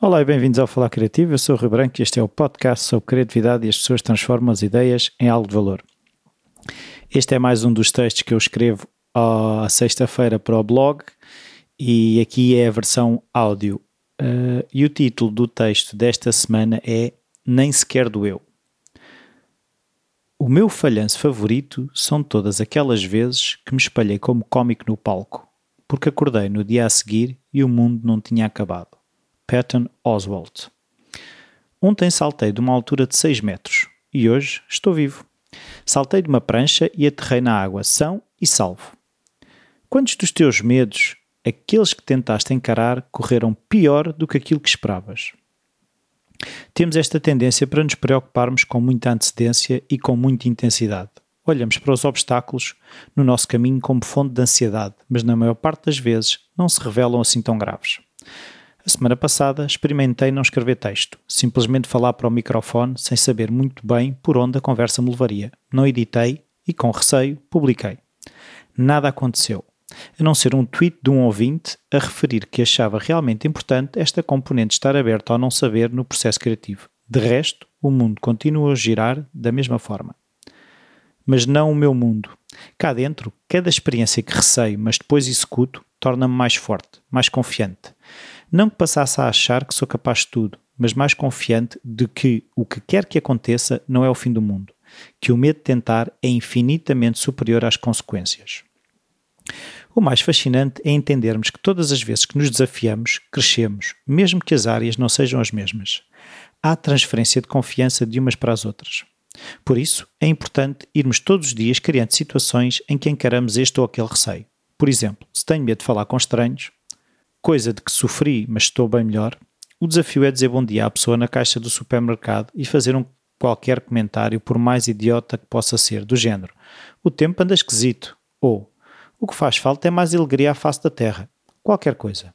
Olá e bem-vindos ao Falar Criativo. Eu sou o Rui Branco e este é o podcast sobre criatividade e as pessoas transformam as ideias em algo de valor. Este é mais um dos textos que eu escrevo à sexta-feira para o blog e aqui é a versão áudio. Uh, e o título do texto desta semana é Nem Sequer Doeu. O meu falhanço favorito são todas aquelas vezes que me espalhei como cómico no palco, porque acordei no dia a seguir e o mundo não tinha acabado. Patton Oswalt. Ontem saltei de uma altura de 6 metros e hoje estou vivo. Saltei de uma prancha e aterrei na água, são e salvo. Quantos dos teus medos, aqueles que tentaste encarar, correram pior do que aquilo que esperavas? Temos esta tendência para nos preocuparmos com muita antecedência e com muita intensidade. Olhamos para os obstáculos no nosso caminho como fonte de ansiedade, mas na maior parte das vezes não se revelam assim tão graves. A semana passada experimentei não escrever texto, simplesmente falar para o microfone sem saber muito bem por onde a conversa me levaria. Não editei e, com receio, publiquei. Nada aconteceu, a não ser um tweet de um ouvinte a referir que achava realmente importante esta componente estar aberta ao não saber no processo criativo. De resto, o mundo continua a girar da mesma forma. Mas não o meu mundo. Cá dentro, cada experiência que receio, mas depois executo, torna-me mais forte, mais confiante. Não que passasse a achar que sou capaz de tudo, mas mais confiante de que o que quer que aconteça não é o fim do mundo, que o medo de tentar é infinitamente superior às consequências. O mais fascinante é entendermos que todas as vezes que nos desafiamos, crescemos, mesmo que as áreas não sejam as mesmas. Há transferência de confiança de umas para as outras. Por isso, é importante irmos todos os dias criando situações em que encaramos este ou aquele receio. Por exemplo, se tenho medo de falar com estranhos, coisa de que sofri, mas estou bem melhor, o desafio é dizer bom dia à pessoa na caixa do supermercado e fazer um qualquer comentário, por mais idiota que possa ser, do género: O tempo anda esquisito, ou O que faz falta é mais alegria à face da terra. Qualquer coisa.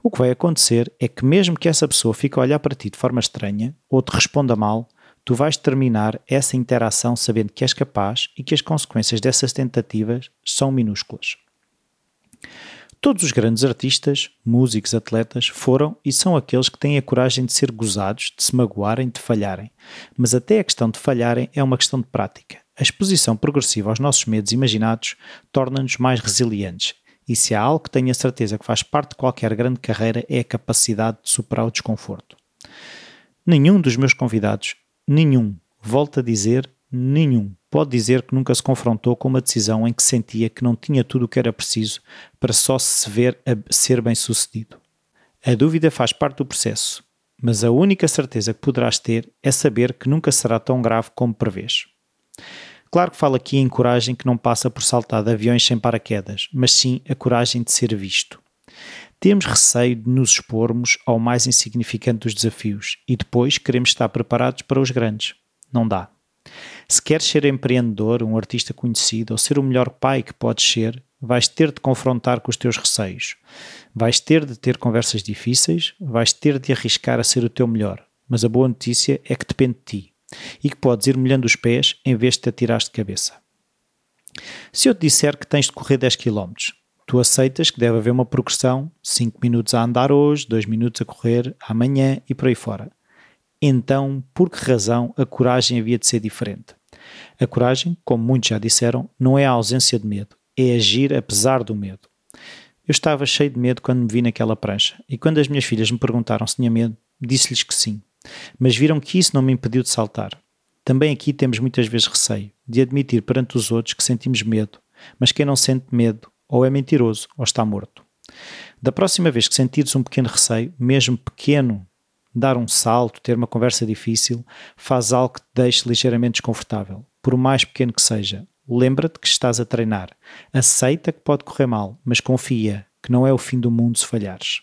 O que vai acontecer é que, mesmo que essa pessoa fique a olhar para ti de forma estranha ou te responda mal, tu vais terminar essa interação sabendo que és capaz e que as consequências dessas tentativas são minúsculas. Todos os grandes artistas, músicos, atletas foram e são aqueles que têm a coragem de ser gozados, de se magoarem, de falharem. Mas até a questão de falharem é uma questão de prática. A exposição progressiva aos nossos medos imaginados torna-nos mais resilientes. E se há algo que tenho a certeza que faz parte de qualquer grande carreira é a capacidade de superar o desconforto. Nenhum dos meus convidados, nenhum, volto a dizer, nenhum, pode dizer que nunca se confrontou com uma decisão em que sentia que não tinha tudo o que era preciso para só se ver ser bem sucedido. A dúvida faz parte do processo, mas a única certeza que poderás ter é saber que nunca será tão grave como prevês. Claro que falo aqui em coragem que não passa por saltar de aviões sem paraquedas, mas sim a coragem de ser visto. Temos receio de nos expormos ao mais insignificante dos desafios e depois queremos estar preparados para os grandes. Não dá. Se queres ser empreendedor, um artista conhecido ou ser o melhor pai que podes ser, vais ter de confrontar com os teus receios. Vais ter de ter conversas difíceis, vais ter de arriscar a ser o teu melhor. Mas a boa notícia é que depende de ti e que podes ir molhando os pés em vez de te atirares de cabeça. Se eu te disser que tens de correr 10 km, tu aceitas que deve haver uma progressão, 5 minutos a andar hoje, 2 minutos a correr amanhã e por aí fora então por que razão a coragem havia de ser diferente? A coragem, como muitos já disseram, não é a ausência de medo, é agir apesar do medo. Eu estava cheio de medo quando me vi naquela prancha, e quando as minhas filhas me perguntaram se tinha medo, disse-lhes que sim. Mas viram que isso não me impediu de saltar. Também aqui temos muitas vezes receio de admitir perante os outros que sentimos medo, mas quem não sente medo ou é mentiroso ou está morto. Da próxima vez que sentires um pequeno receio, mesmo pequeno dar um salto, ter uma conversa difícil, faz algo que te deixe ligeiramente desconfortável, por mais pequeno que seja. Lembra-te que estás a treinar. Aceita que pode correr mal, mas confia que não é o fim do mundo se falhares.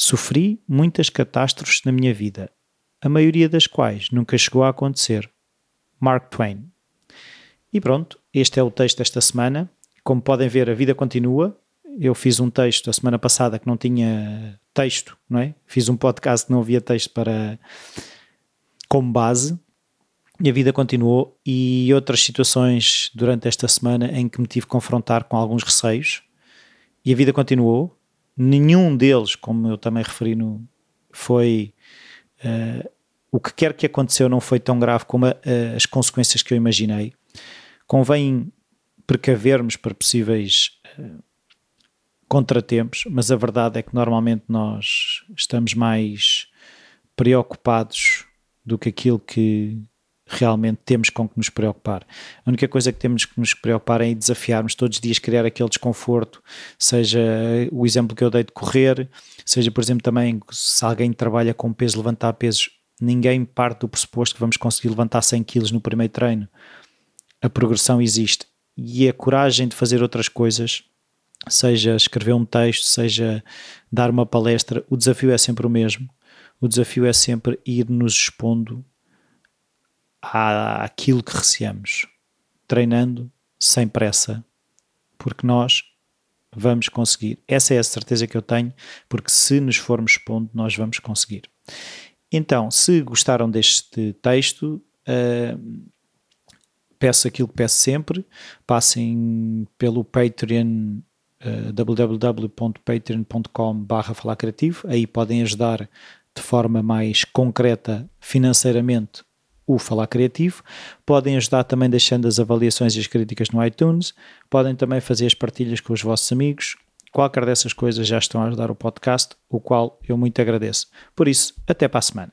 Sofri muitas catástrofes na minha vida, a maioria das quais nunca chegou a acontecer. Mark Twain. E pronto, este é o texto desta semana. Como podem ver, a vida continua. Eu fiz um texto a semana passada que não tinha texto, não é? Fiz um podcast que não havia texto para como base e a vida continuou e outras situações durante esta semana em que me tive confrontar com alguns receios e a vida continuou. Nenhum deles, como eu também referi no, foi uh, o que quer que aconteceu não foi tão grave como a, a, as consequências que eu imaginei. Convém precavermos para possíveis uh, contratempos, mas a verdade é que normalmente nós estamos mais preocupados do que aquilo que realmente temos com que nos preocupar. A única coisa que temos que nos preocupar é desafiarmos todos os dias, criar aquele desconforto, seja o exemplo que eu dei de correr, seja, por exemplo, também se alguém trabalha com peso, levantar pesos, ninguém parte do pressuposto que vamos conseguir levantar 100 kg no primeiro treino. A progressão existe e a coragem de fazer outras coisas, seja escrever um texto, seja dar uma palestra, o desafio é sempre o mesmo. O desafio é sempre ir nos expondo àquilo que receamos, treinando sem pressa, porque nós vamos conseguir. Essa é a certeza que eu tenho, porque se nos formos expondo, nós vamos conseguir. Então, se gostaram deste texto, uh, peço aquilo que peço sempre, passem pelo Patreon uh, www.patreon.com barra falar criativo, aí podem ajudar de forma mais concreta financeiramente o Falar Criativo. Podem ajudar também deixando as avaliações e as críticas no iTunes. Podem também fazer as partilhas com os vossos amigos. Qualquer dessas coisas já estão a ajudar o podcast, o qual eu muito agradeço. Por isso, até para a semana.